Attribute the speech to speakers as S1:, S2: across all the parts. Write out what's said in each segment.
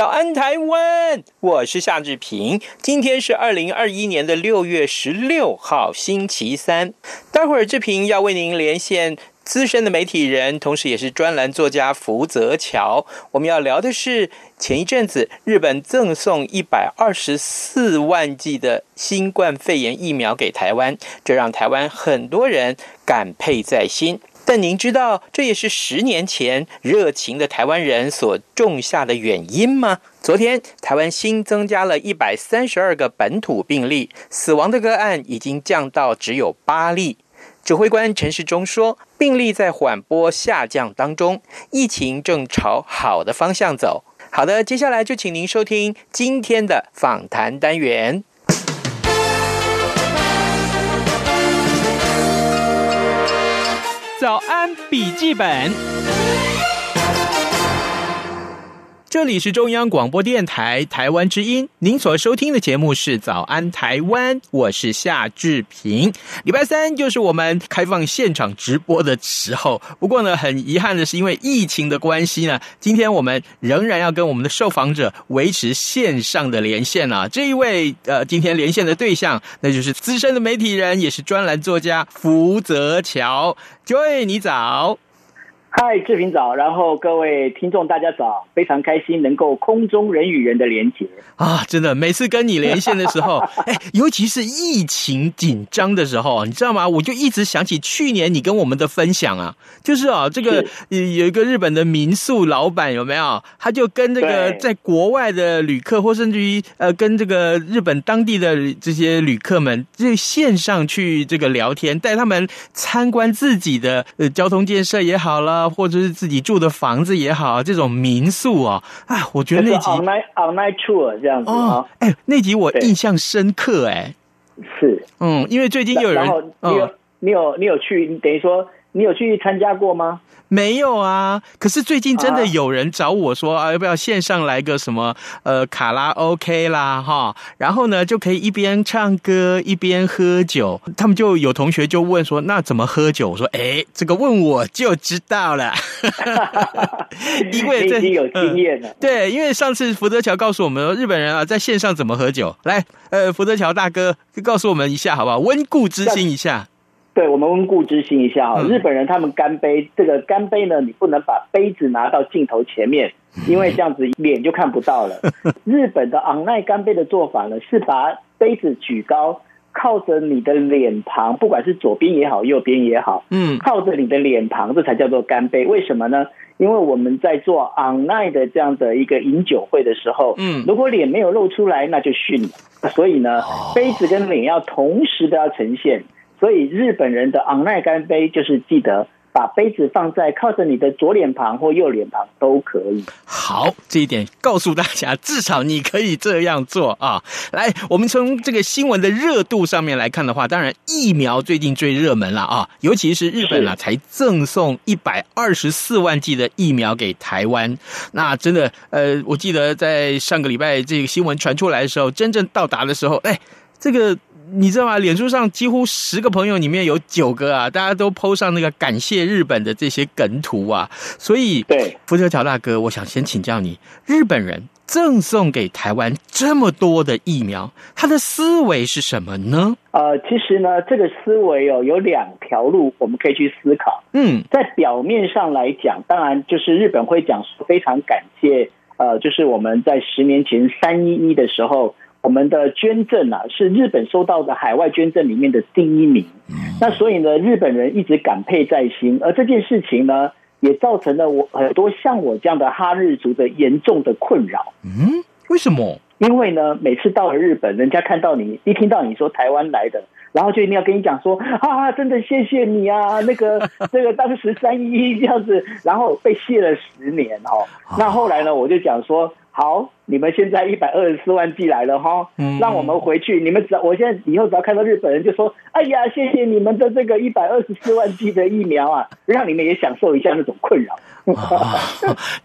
S1: 早安台湾，我是夏志平。今天是二零二一年的六月十六号，星期三。待会儿志平要为您连线。资深的媒体人，同时也是专栏作家福泽桥。我们要聊的是前一阵子日本赠送一百二十四万剂的新冠肺炎疫苗给台湾，这让台湾很多人感佩在心。但您知道这也是十年前热情的台湾人所种下的原因吗？昨天台湾新增加了一百三十二个本土病例，死亡的个案已经降到只有八例。指挥官陈时中说，病例在缓波下降当中，疫情正朝好的方向走。好的，接下来就请您收听今天的访谈单元。早安，笔记本。这里是中央广播电台台湾之音，您所收听的节目是《早安台湾》，我是夏志平。礼拜三就是我们开放现场直播的时候，不过呢，很遗憾的是，因为疫情的关系呢，今天我们仍然要跟我们的受访者维持线上的连线啊。这一位呃，今天连线的对象，那就是资深的媒体人，也是专栏作家福泽桥。Joy，你早。
S2: 嗨，志平早，然后各位听众大家早，非常开心能够空中人与人的连接
S1: 啊！真的，每次跟你连线的时候，哎，尤其是疫情紧张的时候，你知道吗？我就一直想起去年你跟我们的分享啊，就是啊，这个有一个日本的民宿老板有没有？他就跟这个在国外的旅客，或甚至于呃，跟这个日本当地的这些旅客们，就线上去这个聊天，带他们参观自己的呃交通建设也好了。或者是自己住的房子也好，这种民宿啊，哎，我觉得那集
S2: online online tour 这样子啊，
S1: 哎，那集我印象深刻，哎，
S2: 是，
S1: 嗯，因为最近又有人，
S2: 你有、嗯、你有你有去，你等于说你有去参加过吗？
S1: 没有啊，可是最近真的有人找我说啊，要不要线上来个什么呃卡拉 OK 啦哈，然后呢就可以一边唱歌一边喝酒。他们就有同学就问说，那怎么喝酒？我说哎，这个问我就知道了，因为这已经
S2: 有经验了、嗯。
S1: 对，因为上次福德桥告诉我们说，日本人啊在线上怎么喝酒。来，呃，福德桥大哥告诉我们一下好不好？温故知新一下。
S2: 对，我们温故知新一下哈，日本人他们干杯，这个干杯呢，你不能把杯子拿到镜头前面，因为这样子脸就看不到了。日本的昂奈干杯的做法呢，是把杯子举高，靠着你的脸庞，不管是左边也好，右边也好，嗯，靠着你的脸庞，这才叫做干杯。为什么呢？因为我们在做昂奈的这样的一个饮酒会的时候，嗯，如果脸没有露出来，那就逊了。所以呢，杯子跟脸要同时都要呈现。所以日本人的昂奈干杯就是记得把杯子放在靠着你的左脸庞或右脸庞都可以。
S1: 好，这一点告诉大家，至少你可以这样做啊。来，我们从这个新闻的热度上面来看的话，当然疫苗最近最热门了啊，尤其是日本啊，才赠送一百二十四万剂的疫苗给台湾。那真的，呃，我记得在上个礼拜这个新闻传出来的时候，真正到达的时候，哎，这个。你知道吗？脸书上几乎十个朋友里面有九个啊，大家都 po 上那个感谢日本的这些梗图啊。所以，对福泽乔大哥，我想先请教你：日本人赠送给台湾这么多的疫苗，他的思维是什么呢？
S2: 呃，其实呢，这个思维哦，有两条路我们可以去思考。嗯，在表面上来讲，当然就是日本会讲说非常感谢，呃，就是我们在十年前三一一的时候。我们的捐赠啊，是日本收到的海外捐赠里面的第一名。那所以呢，日本人一直感佩在心，而这件事情呢，也造成了我很多像我这样的哈日族的严重的困扰。
S1: 嗯，为什么？
S2: 因为呢，每次到了日本，人家看到你，一听到你说台湾来的，然后就一定要跟你讲说啊，真的谢谢你啊，那个这个当时三一一这样子，然后被谢了十年哦。那后来呢，我就讲说。好，你们现在一百二十四万剂来了哈，让我们回去。你们只要，我现在以后只要看到日本人，就说：“哎呀，谢谢你们的这个一百二十四万剂的疫苗啊，让你们也享受一下那种困扰。
S1: 哦”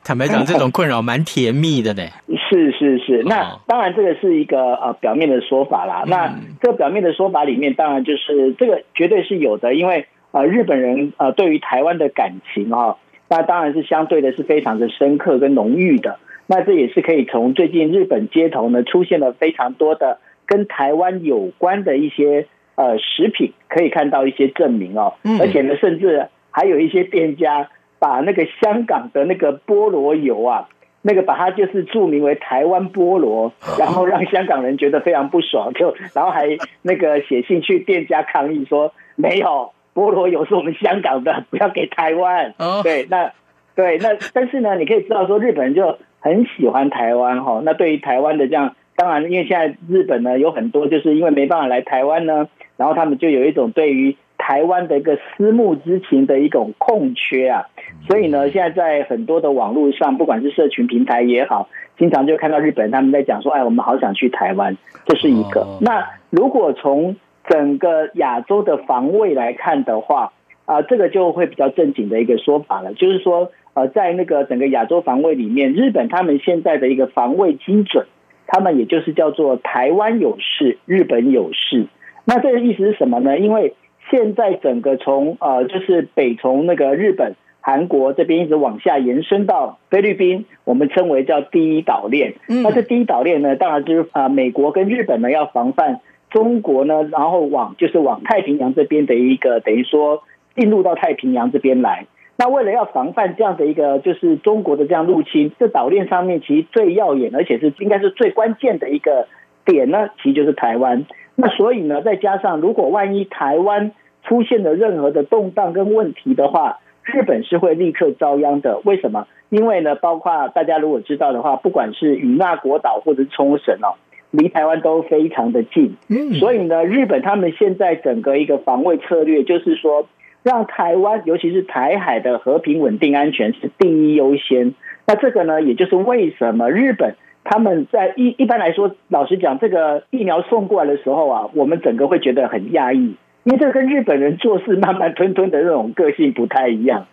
S1: 坦白讲，这种困扰蛮甜蜜的呢。
S2: 是是是，那当然这个是一个呃表面的说法啦。那这个表面的说法里面，当然就是这个绝对是有的，因为呃日本人呃对于台湾的感情哈，那当然是相对的是非常的深刻跟浓郁的。那这也是可以从最近日本街头呢出现了非常多的跟台湾有关的一些呃食品，可以看到一些证明哦。而且呢，甚至还有一些店家把那个香港的那个菠萝油啊，那个把它就是注明为台湾菠萝，然后让香港人觉得非常不爽，就然后还那个写信去店家抗议说，没有菠萝油是我们香港的，不要给台湾。对，那对那但是呢，你可以知道说日本人就。很喜欢台湾哈，那对于台湾的这样，当然，因为现在日本呢有很多就是因为没办法来台湾呢，然后他们就有一种对于台湾的一个思慕之情的一种空缺啊，所以呢，现在在很多的网络上，不管是社群平台也好，经常就看到日本人他们在讲说，哎，我们好想去台湾，这是一个。那如果从整个亚洲的防卫来看的话，啊，这个就会比较正经的一个说法了，就是说。呃，在那个整个亚洲防卫里面，日本他们现在的一个防卫基准，他们也就是叫做台湾有事，日本有事。那这个意思是什么呢？因为现在整个从呃，就是北从那个日本、韩国这边一直往下延伸到菲律宾，我们称为叫第一岛链。那这第一岛链呢，当然就是啊，美国跟日本呢要防范中国呢，然后往就是往太平洋这边的一个等于说进入到太平洋这边来。那为了要防范这样的一个就是中国的这样入侵，这岛链上面其实最耀眼，而且是应该是最关键的一个点呢，其实就是台湾。那所以呢，再加上如果万一台湾出现了任何的动荡跟问题的话，日本是会立刻遭殃的。为什么？因为呢，包括大家如果知道的话，不管是与那国岛或者是冲绳哦，离台湾都非常的近。嗯所以呢，日本他们现在整个一个防卫策略就是说。让台湾，尤其是台海的和平、稳定、安全是第一优先。那这个呢，也就是为什么日本他们在一一般来说，老实讲，这个疫苗送过来的时候啊，我们整个会觉得很讶异，因为这跟日本人做事慢慢吞吞的那种个性不太一样。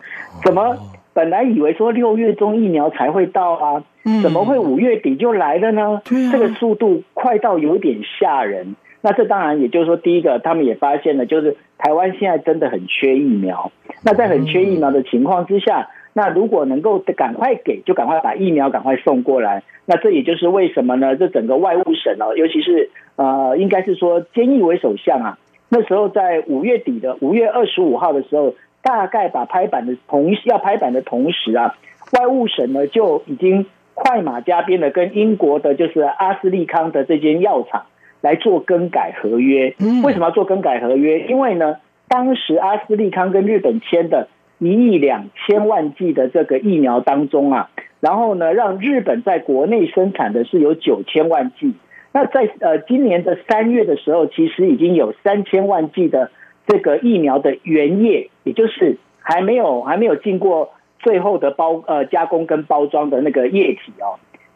S2: 怎么本来以为说六月中疫苗才会到啊，怎么会五月底就来了呢？这个速度快到有点吓人。那这当然也就是说，第一个，他们也发现了，就是台湾现在真的很缺疫苗。那在很缺疫苗的情况之下，那如果能够赶快给，就赶快把疫苗赶快送过来。那这也就是为什么呢？这整个外务省哦，尤其是呃，应该是说菅义伟首相啊，那时候在五月底的五月二十五号的时候，大概把拍板的同要拍板的同时啊，外务省呢就已经快马加鞭的跟英国的就是阿斯利康的这间药厂。来做更改合约，为什么要做更改合约？因为呢，当时阿斯利康跟日本签的一亿两千万剂的这个疫苗当中啊，然后呢，让日本在国内生产的是有九千万剂。那在呃今年的三月的时候，其实已经有三千万剂的这个疫苗的原液，也就是还没有还没有经过最后的包呃加工跟包装的那个液体哦。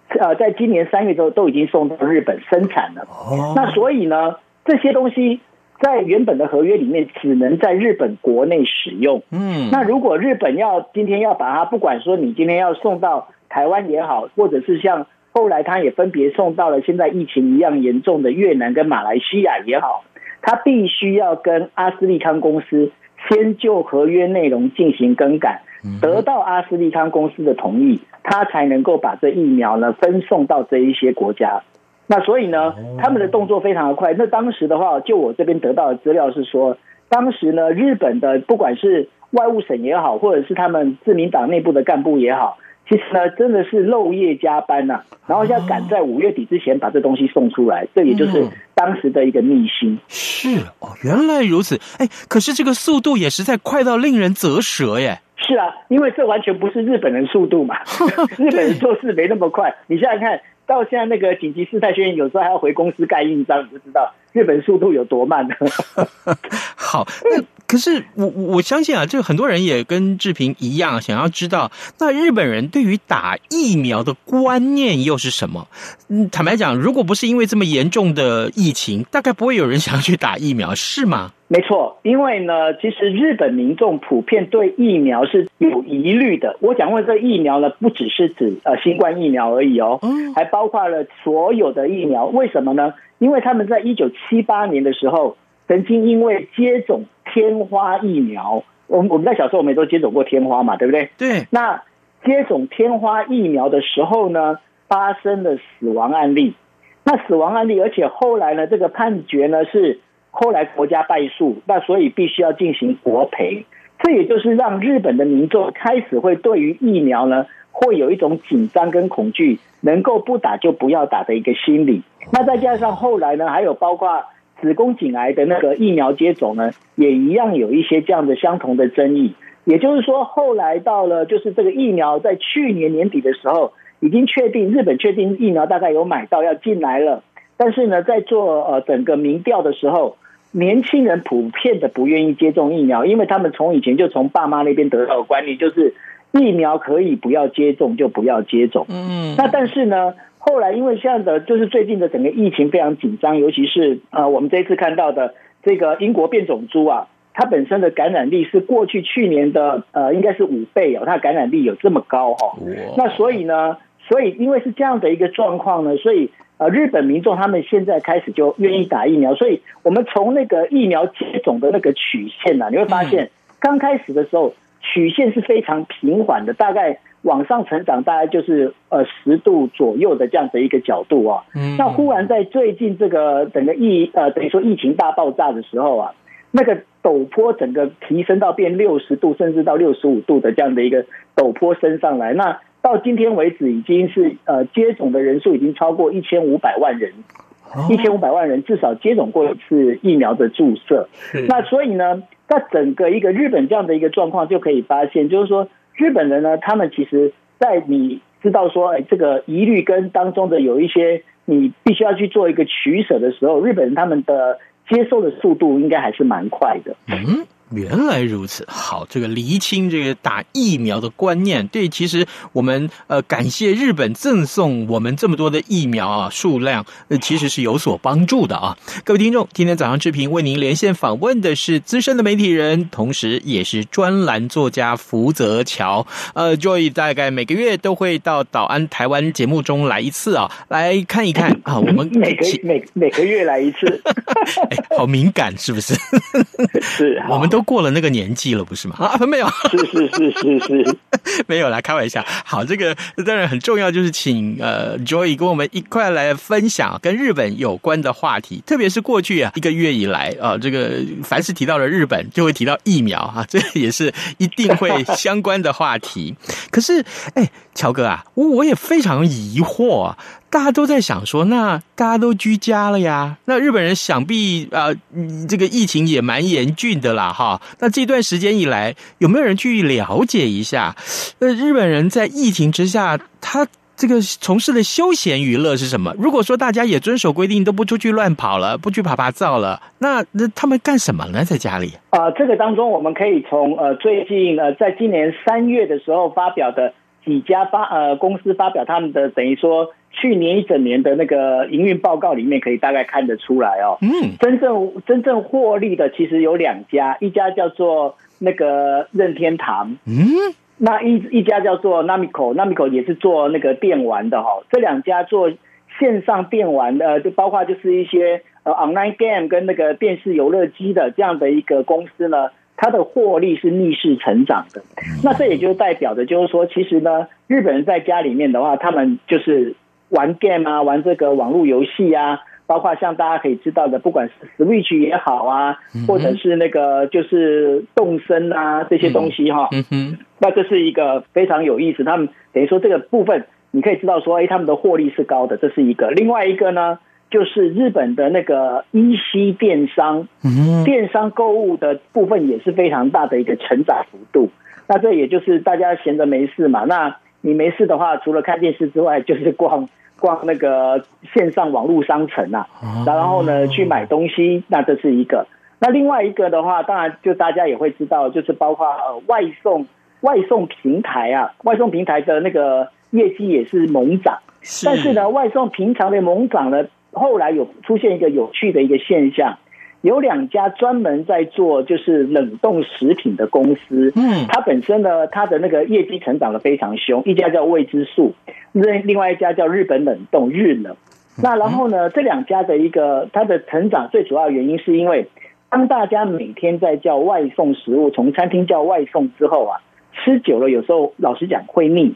S2: 呃，在今年三月之后都已经送到日本生产了。哦那所以呢，这些东西在原本的合约里面只能在日本国内使用。嗯，那如果日本要今天要把它，不管说你今天要送到台湾也好，或者是像后来他也分别送到了现在疫情一样严重的越南跟马来西亚也好，他必须要跟阿斯利康公司先就合约内容进行更改，得到阿斯利康公司的同意。他才能够把这疫苗呢分送到这一些国家，那所以呢，他们的动作非常的快。那当时的话，就我这边得到的资料是说，当时呢，日本的不管是外务省也好，或者是他们自民党内部的干部也好，其实呢，真的是漏夜加班呐、啊，然后要赶在五月底之前把这东西送出来，这也就是当时的一个秘辛。
S1: 是哦，原来如此。哎，可是这个速度也实在快到令人啧舌耶。是
S2: 啊，因为这完全不是日本人速度嘛，日本人做事没那么快。你现在看，到现在那个紧急事态宣言，有时候还要回公司盖印章，你就知道日本速度有多慢。
S1: 好，那可是我我相信啊，这个很多人也跟志平一样，想要知道那日本人对于打疫苗的观念又是什么？嗯，坦白讲，如果不是因为这么严重的疫情，大概不会有人想要去打疫苗，是吗？
S2: 没错，因为呢，其实日本民众普遍对疫苗是有疑虑的。我讲过，这疫苗呢，不只是指呃新冠疫苗而已哦，还包括了所有的疫苗。为什么呢？因为他们在一九七八年的时候，曾经因为接种天花疫苗，我们我们在小时候我们也都接种过天花嘛，对不对？
S1: 对。
S2: 那接种天花疫苗的时候呢，发生了死亡案例。那死亡案例，而且后来呢，这个判决呢是。后来国家败诉，那所以必须要进行国赔，这也就是让日本的民众开始会对于疫苗呢，会有一种紧张跟恐惧，能够不打就不要打的一个心理。那再加上后来呢，还有包括子宫颈癌的那个疫苗接种呢，也一样有一些这样的相同的争议。也就是说，后来到了就是这个疫苗在去年年底的时候，已经确定日本确定疫苗大概有买到要进来了，但是呢，在做呃整个民调的时候。年轻人普遍的不愿意接种疫苗，因为他们从以前就从爸妈那边得到的观念，就是疫苗可以不要接种就不要接种。嗯，那但是呢，后来因为现在的就是最近的整个疫情非常紧张，尤其是呃我们这一次看到的这个英国变种株啊，它本身的感染力是过去去年的呃应该是五倍哦，它的感染力有这么高哈。那所以呢，所以因为是这样的一个状况呢，所以。呃，日本民众他们现在开始就愿意打疫苗，所以我们从那个疫苗接种的那个曲线呢、啊，你会发现刚开始的时候曲线是非常平缓的，大概往上成长，大概就是呃十度左右的这样的一个角度啊。那忽然在最近这个整个疫呃等于说疫情大爆炸的时候啊，那个陡坡整个提升到变六十度，甚至到六十五度的这样的一个陡坡升上来，那。到今天为止，已经是呃接种的人数已经超过一千五百万人，一千五百万人至少接种过一次疫苗的注射。那所以呢，那整个一个日本这样的一个状况，就可以发现，就是说日本人呢，他们其实，在你知道说，哎，这个疑虑跟当中的有一些你必须要去做一个取舍的时候，日本人他们的接受的速度应该还是蛮快的。
S1: 原来如此，好，这个厘清这个打疫苗的观念，对，其实我们呃感谢日本赠送我们这么多的疫苗啊，数量呃其实是有所帮助的啊。各位听众，今天早上志平为您连线访问的是资深的媒体人，同时也是专栏作家福泽桥。呃，Joy 大概每个月都会到岛安台湾节目中来一次啊，来看一看啊，我们
S2: 每个每每个月来一次，
S1: 哎，好敏感是不是？
S2: 是，
S1: 我们都。都过了那个年纪了，不是吗？啊，没有，
S2: 是是是是是，
S1: 没有啦，开玩笑。好，这个当然很重要，就是请呃 Joy 跟我们一块来分享跟日本有关的话题，特别是过去啊一个月以来啊，这个凡是提到了日本，就会提到疫苗啊，这也是一定会相关的话题。可是，哎，乔哥啊，我我也非常疑惑啊。大家都在想说，那大家都居家了呀，那日本人想必啊、呃，这个疫情也蛮严峻的啦，哈。那这段时间以来，有没有人去了解一下？呃，日本人在疫情之下，他这个从事的休闲娱乐是什么？如果说大家也遵守规定，都不出去乱跑了，不去爬爬灶了，那那他们干什么呢？在家里？
S2: 啊、呃，这个当中我们可以从呃最近呃在今年三月的时候发表的几家发呃公司发表他们的等于说。去年一整年的那个营运报告里面，可以大概看得出来哦。嗯，真正真正获利的其实有两家，一家叫做那个任天堂，嗯，那一一家叫做 Namco，Namco 也是做那个电玩的哈。这两家做线上电玩的，就包括就是一些呃 online game 跟那个电视游乐机的这样的一个公司呢，它的获利是逆势成长的。那这也就代表的就是说，其实呢，日本人在家里面的话，他们就是。玩 game 啊，玩这个网络游戏啊，包括像大家可以知道的，不管是 Switch 也好啊，或者是那个就是动身啊这些东西哈，那这是一个非常有意思。他们等于说这个部分，你可以知道说，哎，他们的获利是高的，这是一个。另外一个呢，就是日本的那个 EC 电商，电商购物的部分也是非常大的一个成长幅度。那这也就是大家闲着没事嘛，那。你没事的话，除了看电视之外，就是逛 逛那个线上网络商城啊，然后呢去买东西，那这是一个。那另外一个的话，当然就大家也会知道，就是包括呃外送外送平台啊，外送平台的那个业绩也是猛涨。但是呢，外送平常的猛涨呢，后来有出现一个有趣的一个现象，有两家专门在做就是冷冻食品的公司，嗯，它本身呢，它的那个业绩成长的非常凶，一家叫未知数，另另外一家叫日本冷冻日冷。那然后呢，这两家的一个它的成长最主要原因是因为。当大家每天在叫外送食物，从餐厅叫外送之后啊，吃久了有时候老实讲会腻，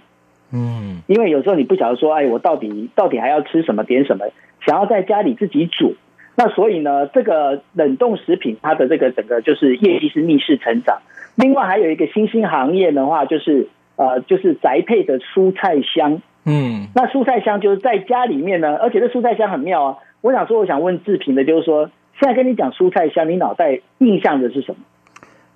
S2: 嗯，因为有时候你不晓得说，哎，我到底到底还要吃什么点什么，想要在家里自己煮，那所以呢，这个冷冻食品它的这个整个就是业绩是逆势成长。另外还有一个新兴行业的话，就是呃，就是宅配的蔬菜箱，嗯，那蔬菜箱就是在家里面呢，而且这蔬菜箱很妙啊。我想说，我想问志平的，就是说。现在跟你讲蔬菜箱，你脑袋印象的是什么？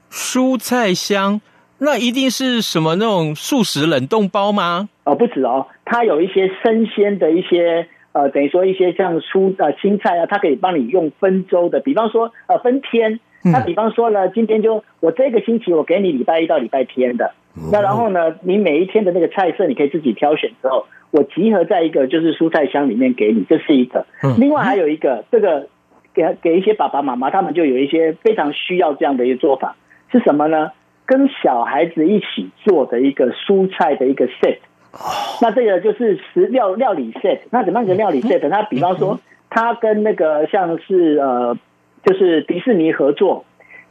S1: 蔬菜箱，那一定是什么那种素食冷冻包吗？
S2: 哦，不止哦，它有一些生鲜的一些呃，等于说一些像蔬呃青菜啊，它可以帮你用分周的，比方说呃分天，那比方说呢，今天就我这个星期我给你礼拜一到礼拜天的，嗯、那然后呢，你每一天的那个菜色你可以自己挑选之后，我集合在一个就是蔬菜箱里面给你，这是一个。嗯、另外还有一个这个。给给一些爸爸妈妈，他们就有一些非常需要这样的一个做法，是什么呢？跟小孩子一起做的一个蔬菜的一个 set。那这个就是食料料理 set。那怎么样一个料理 set？他比方说，它跟那个像是呃，就是迪士尼合作，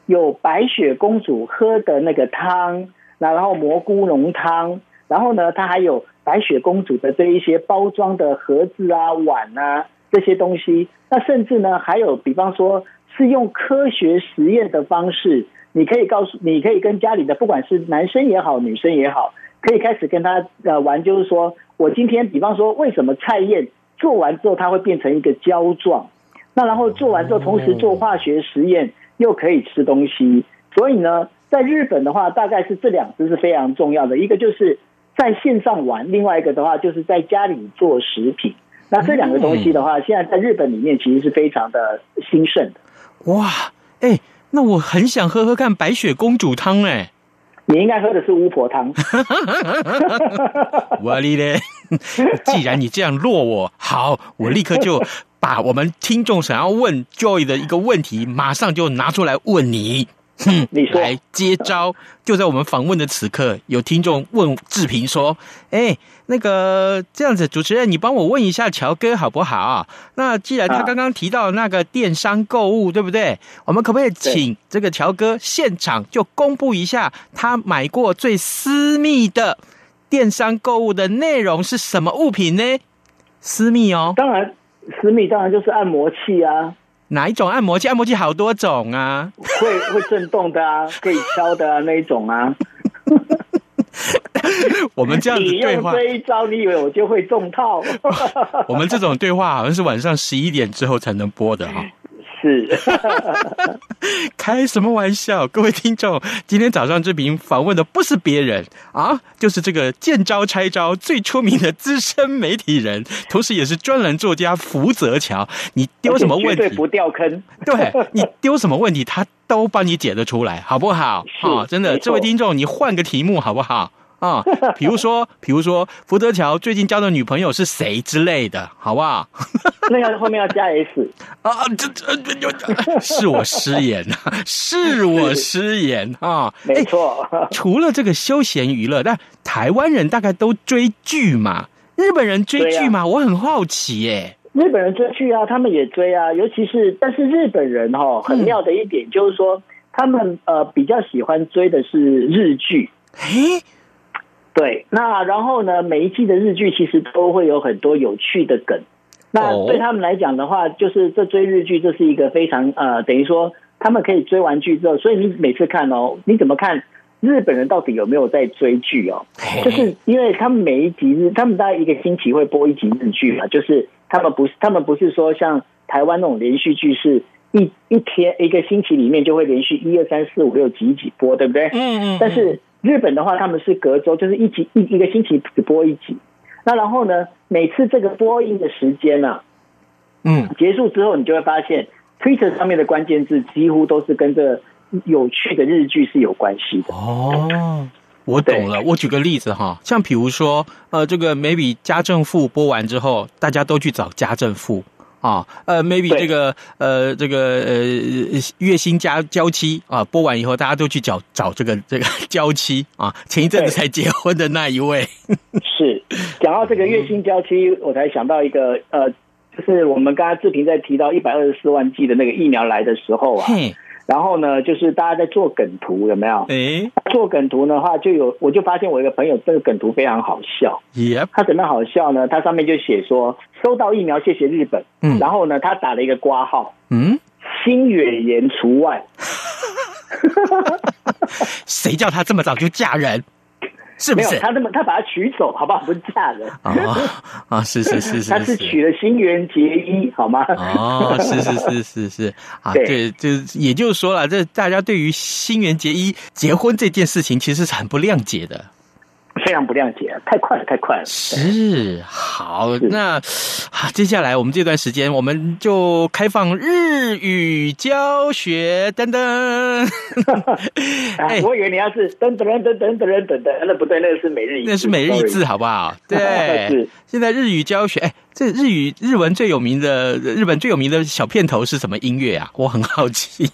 S2: 有白雪公主喝的那个汤，然后蘑菇浓汤，然后呢，它还有白雪公主的这一些包装的盒子啊、碗啊。这些东西，那甚至呢，还有比方说是用科学实验的方式，你可以告诉，你可以跟家里的不管是男生也好，女生也好，可以开始跟他呃玩，就是说我今天比方说，为什么菜宴做完之后它会变成一个胶状？那然后做完之后，同时做化学实验又可以吃东西。所以呢，在日本的话，大概是这两支是非常重要的，一个就是在线上玩，另外一个的话就是在家里做食品。那这两个东西的话，现在在日本里面其实是非常的兴盛的。
S1: 哇，哎、那我很想喝喝看白雪公主汤哎。
S2: 你应该喝的是巫婆汤。
S1: 我哩咧，既然你这样落我，好，我立刻就把我们听众想要问 Joy 的一个问题，马上就拿出来问你。哼，你说来接招，就在我们访问的此刻，有听众问志平说：“哎，那个这样子，主持人，你帮我问一下乔哥好不好？那既然他刚刚提到那个电商购物，对不对？我们可不可以请这个乔哥现场就公布一下他买过最私密的电商购物的内容是什么物品呢？私密哦，
S2: 当然，私密当然就是按摩器啊。”
S1: 哪一种按摩器？按摩器好多种啊，
S2: 会会震动的啊，可以敲的啊，那一种啊。
S1: 我们这样子
S2: 对话，一招，你以为我就会中套？
S1: 我们这种对话好像是晚上十一点之后才能播的哈。
S2: 是，
S1: 开什么玩笑？各位听众，今天早上这名访问的不是别人啊，就是这个见招拆招最出名的资深媒体人，同时也是专栏作家福泽桥。你丢什么问
S2: 题？不掉坑。
S1: 对，你丢什么问题，他都帮你解得出来，好不好？啊，真的，这位听众，你换个题目好不好？啊，比如说，比如说，福德桥最近交的女朋友是谁之类的，好不好？
S2: 那个后面要加 S
S1: 啊，这这是我失言啊，是我失言啊，
S2: 没错。
S1: 欸，除了这个休闲娱乐，但台湾人大概都追剧嘛，日本人追剧嘛，我很好奇耶。
S2: 日本人追剧啊，他们也追啊，尤其是，但是日本人哈，很妙的一点就是说，他们呃比较喜欢追的是日剧。
S1: 诶
S2: 对，那然后呢，每一季的日剧其实都会有很多有趣的梗。那对他们来讲的话，就是这追日剧，这是一个非常呃，等于说他们可以追完剧之后，所以你每次看哦，你怎么看日本人到底有没有在追剧哦？就是因为他们每一集日，他们大概一个星期会播一集日剧嘛，就是他们不是他们不是说像台湾那种连续剧是一一天一个星期里面就会连续一二三四五六集一集播，对不对？嗯嗯。但是日本的话，他们是隔周，就是一集一一个星期只播一集。那然后呢，每次这个播音的时间呢、啊，
S1: 嗯，
S2: 结束之后，你就会发现 Twitter 上面的关键字几乎都是跟这有趣的日剧是有关系的。
S1: 哦，我懂了。我举个例子哈，像比如说，呃，这个 maybe 家政妇播完之后，大家都去找家政妇。啊，呃，maybe 这个，呃，这个，呃，月薪加交期啊，播完以后，大家都去找找这个这个交期啊，前一阵子才结婚的那一位。
S2: 是，讲到这个月薪交期，我才想到一个，呃，就是我们刚刚志平在提到一百二十四万剂的那个疫苗来的时候啊。然后呢，就是大家在做梗图，有没有？哎，做梗图的话，就有我就发现我一个朋友这个梗图非常好笑。
S1: 耶，
S2: 他怎么好笑呢？他上面就写说收到疫苗，谢谢日本。嗯，然后呢，他打了一个挂号。嗯，新远言除外。
S1: 谁叫他这么早就嫁人？是不是？
S2: 他这么他把他娶走，好不好？不是嫁人
S1: 啊啊！是是是是，
S2: 他是娶了新垣结衣，好吗？
S1: 哦，是是是是是啊，对，就也就是说了，这大家对于新垣结衣结婚这件事情，其实是很不谅解的。
S2: 非常不谅解，太快了，太快了。
S1: 是，好，那接下来我们这段时间，我们就开放日语教学，噔噔。
S2: 哎，我以为你要是噔噔噔噔噔噔噔噔，那不对，那是每日一，
S1: 那是每日一字，好不好？对，现在日语教学，哎，这日语日文最有名的日本最有名的小片头是什么音乐啊？我很好奇。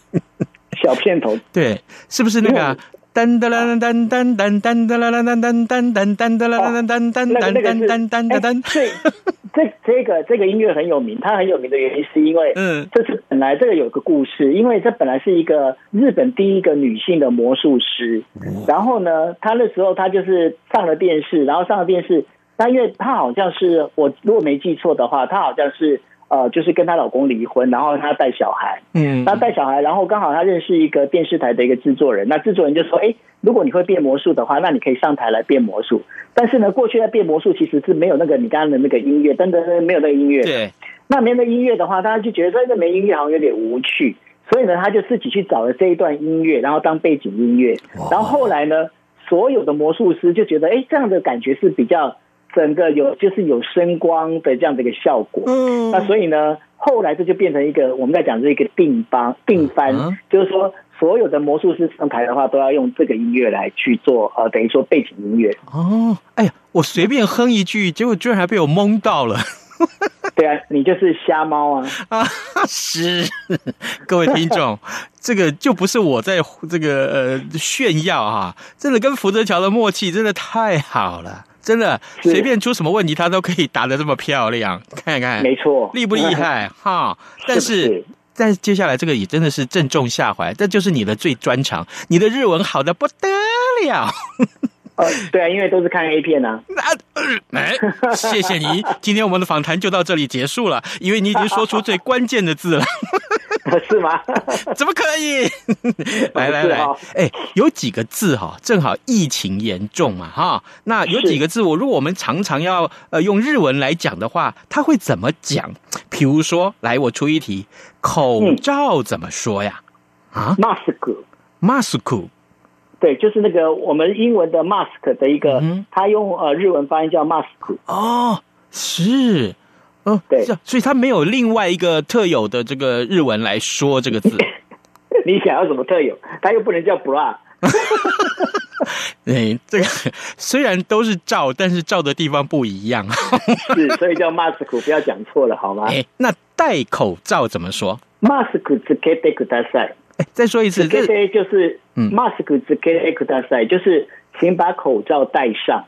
S2: 小片头
S1: 对，是不是那个噔噔啦噔噔噔噔噔噔啦啦噔噔噔噔噔噔啦啦噔噔噔噔噔噔噔噔噔。
S2: 这这个这个音乐很有名，它很有名的原因是因为，嗯，这是本来这个有个故事，因为这本来是一个日本第一个女性的魔术师，然后呢，她那时候她就是上了电视，然后上了电视，但因为她好像是我如果没记错的话，她好像是。呃，就是跟她老公离婚，然后她带小孩，嗯，她带小孩，然后刚好她认识一个电视台的一个制作人，那制作人就说，哎，如果你会变魔术的话，那你可以上台来变魔术。但是呢，过去在变魔术其实是没有那个你刚刚的那个音乐，噔噔噔，没有那个音乐。
S1: 对，
S2: 那没有那音乐的话，大家就觉得说这没音乐好像有点无趣，所以呢，他就自己去找了这一段音乐，然后当背景音乐。然后后来呢，所有的魔术师就觉得，哎，这样的感觉是比较。整个有就是有声光的这样的一个效果，嗯，那所以呢，后来这就变成一个我们在讲这一个定番定番，嗯、就是说所有的魔术师上台的话，都要用这个音乐来去做呃，等于说背景音乐。
S1: 哦，哎呀，我随便哼一句，结果居然还被我蒙到了。
S2: 对啊，你就是瞎猫啊！啊，
S1: 是各位听众，这个就不是我在这个呃炫耀啊，真的跟福泽桥的默契真的太好了。真的，随便出什么问题，他都可以答得这么漂亮。看看，
S2: 没错，
S1: 厉不厉害哈？但是，但接下来这个也真的是正中下怀，这就是你的最专长，你的日文好的不得了。
S2: 呃，对啊，因为都是看 A 片啊。那，
S1: 哎，谢谢你，今天我们的访谈就到这里结束了，因为你已经说出最关键的字了。
S2: 是吗？
S1: 怎么可以？来来来，哎，有几个字哈，正好疫情严重嘛哈。那有几个字，我如果我们常常要呃用日文来讲的话，他会怎么讲？比如说，来，我出一题，口罩怎么说呀？啊
S2: ，mask，mask，对，就是那个我们英文的 mask 的一个，他用呃日文发音叫 mask。
S1: 哦，是。哦，对，所以他没有另外一个特有的这个日文来说这个字。
S2: 你想要什么特有？他又不能叫 bra。
S1: 哎，这个虽然都是罩，但是罩的地方不一样。
S2: 是，所以叫 mask，不要讲错了好吗？
S1: 哎，那戴口罩怎么说？
S2: mask つけてください。
S1: 哎，再说一次，
S2: つけて就是嗯，mask つけてください，就是请把口罩戴上。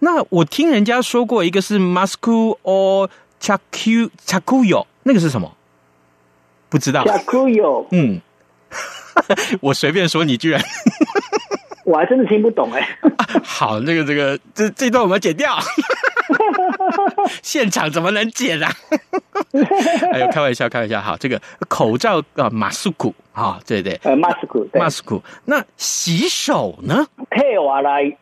S1: 那我听人家说过，一个是 mask or 恰 Q 恰 Q 有那个是什么？不知道。
S2: 恰 Q 有
S1: 嗯，我随便说，你居然，
S2: 我还真的听不懂哎、
S1: 啊。好，那个这个这这段我们要剪掉。现场怎么能剪啊？哎呦，开玩笑，开玩笑。好，这个口罩啊，马斯库啊，对对，
S2: 呃，马斯库，
S1: 马斯库。那洗手呢？
S2: 泰瓦来，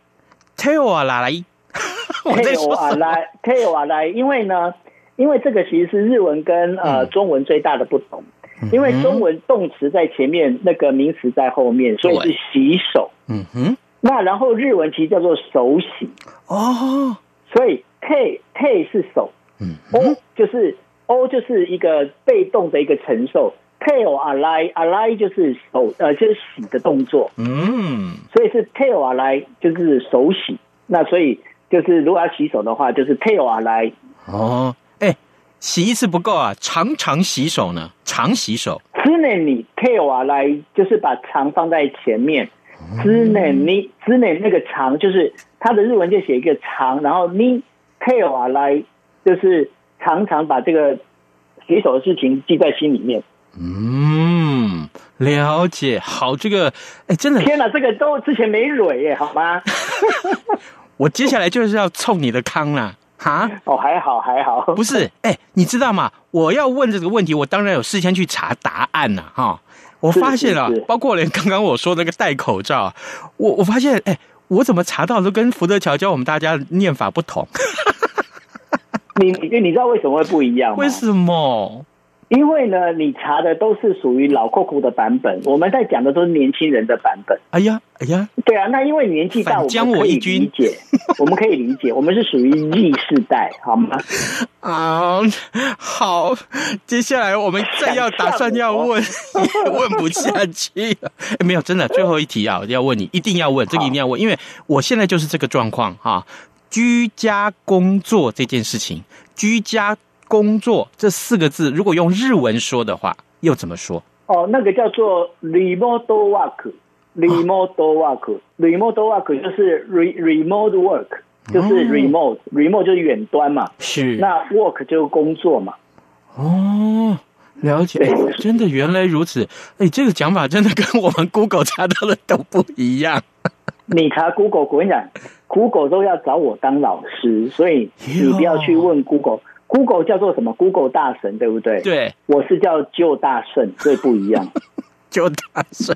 S1: 泰瓦来。
S2: 泰瓦来，泰瓦来，因为呢。因为这个其实是日文跟呃中文最大的不同，因为中文动词在前面，那个名词在后面，所以是洗手。嗯哼。那然后日文其实叫做手洗。哦。所以 take take 是手，
S1: 嗯
S2: ，o 就是 o 就是一个被动的一个承受，tail alai alai 就是手呃就是洗的动作，
S1: 嗯，
S2: 所以是 tail alai 就是手洗。那所以就是如果要洗手的话，就是 tail alai。
S1: 哦，哎，洗一次不够啊，常常洗手呢，常洗手。
S2: 之内你 tail alai 就是把常放在前面，之内你之内那个常就是它的日文就写一个常，然后你 tail alai 就是常常把这个洗手的事情记在心里面。
S1: 嗯，了解。好，这个哎，真的，
S2: 天哪，这个都之前没蕊耶，好吗？
S1: 我接下来就是要冲你的康啦，哈？
S2: 哦，还好还好，
S1: 不是，哎，你知道吗？我要问这个问题，我当然有事先去查答案呐，哈。我发现了，包括连刚刚我说那个戴口罩，我我发现，哎，我怎么查到都跟福德桥教我们大家念法不同。
S2: 你你你知道为什么会不一样吗？
S1: 为什么？
S2: 因为呢，你查的都是属于老 Coco 的版本，我们在讲的都是年轻人的版本。
S1: 哎呀，哎呀，
S2: 对啊，那因为年纪大，我们可以理解，我们可以理解，我们是属于 Z 世代，好吗？
S1: 啊，好，接下来我们再要打算要问，问不下去没有，真的，最后一题啊，要问你，一定要问，这个一定要问，因为我现在就是这个状况哈，居家工作这件事情，居家。工作这四个字，如果用日文说的话，又怎么说？
S2: 哦，那个叫做 remote work，remote work，remote work 就是 re remote work，就是 remote，remote 就是远端嘛。
S1: 是。
S2: 那 work 就是工作嘛。
S1: 哦，了解，真的原来如此。哎，这个讲法真的跟我们 Google 查到的都不一样。
S2: 你查 Google，我跟你讲，Google 都要找我当老师，所以你不要去问 Google。Google 叫做什么？Google 大神，对不对？
S1: 对，
S2: 我是叫救大圣，所以不一样。
S1: 救大圣，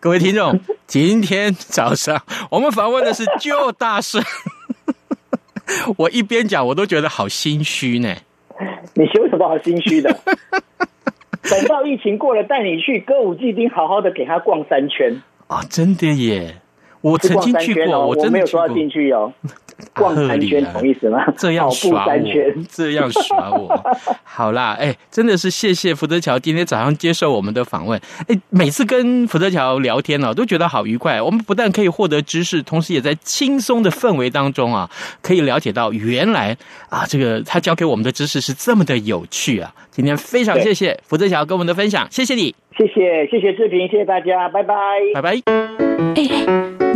S1: 各位听众，今天早上我们访问的是救大圣。我一边讲，我都觉得好心虚呢。
S2: 你有什么好心虚的？等到疫情过了，带你去歌舞伎町，好好的给他逛三圈。
S1: 啊、哦，真的耶！我曾经去过，
S2: 哦、我真的
S1: 我没
S2: 有说要进去哦。逛三圈，懂意思吗？
S1: 这样耍我，这样耍我。好啦，哎，真的是谢谢福德桥今天早上接受我们的访问。哎，每次跟福德桥聊天呢、啊，都觉得好愉快。我们不但可以获得知识，同时也在轻松的氛围当中啊，可以了解到原来啊，这个他教给我们的知识是这么的有趣啊。今天非常谢谢福德桥跟我们的分享，谢谢你，
S2: 谢谢谢谢志平，谢谢大家，拜拜，
S1: 拜拜。
S3: 哎哎，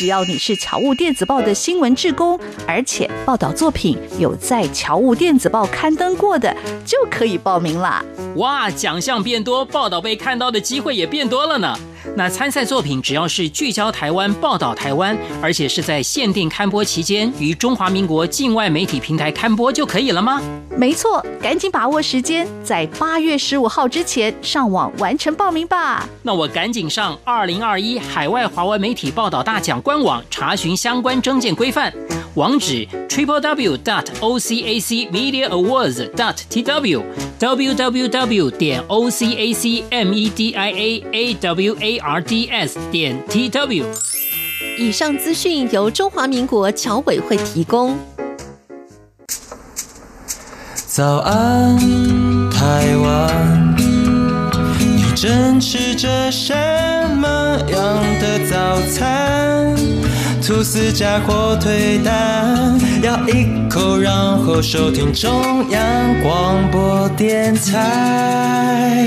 S3: 只要你是侨务电子报的新闻志工，而且报道作品有在侨务电子报刊登过的，就可以报名啦！
S4: 哇，奖项变多，报道被看到的机会也变多了呢。那参赛作品只要是聚焦台湾、报道台湾，而且是在限定刊播期间于中华民国境外媒体平台刊播就可以了吗？
S3: 没错，赶紧把握时间，在八月十五号之前上网完成报名吧。
S4: 那我赶紧上二零二一海外华文媒体报道大奖官网查询相关征件规范，网址 triple w dot o c a c media awards dot t w w w w 点 o c a c m e d i a a w a r d s 点 t w。
S5: 以上资讯由中华民国侨委会提供。
S6: 早安，台湾，你正吃着什么样的早餐？吐司加火腿蛋，咬一口，然后收听中央广播电台。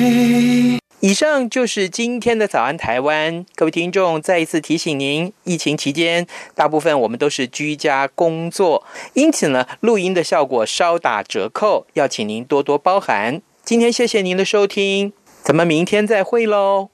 S1: 以上就是今天的早安台湾，各位听众，再一次提醒您，疫情期间大部分我们都是居家工作，因此呢，录音的效果稍打折扣，要请您多多包涵。今天谢谢您的收听，咱们明天再会喽。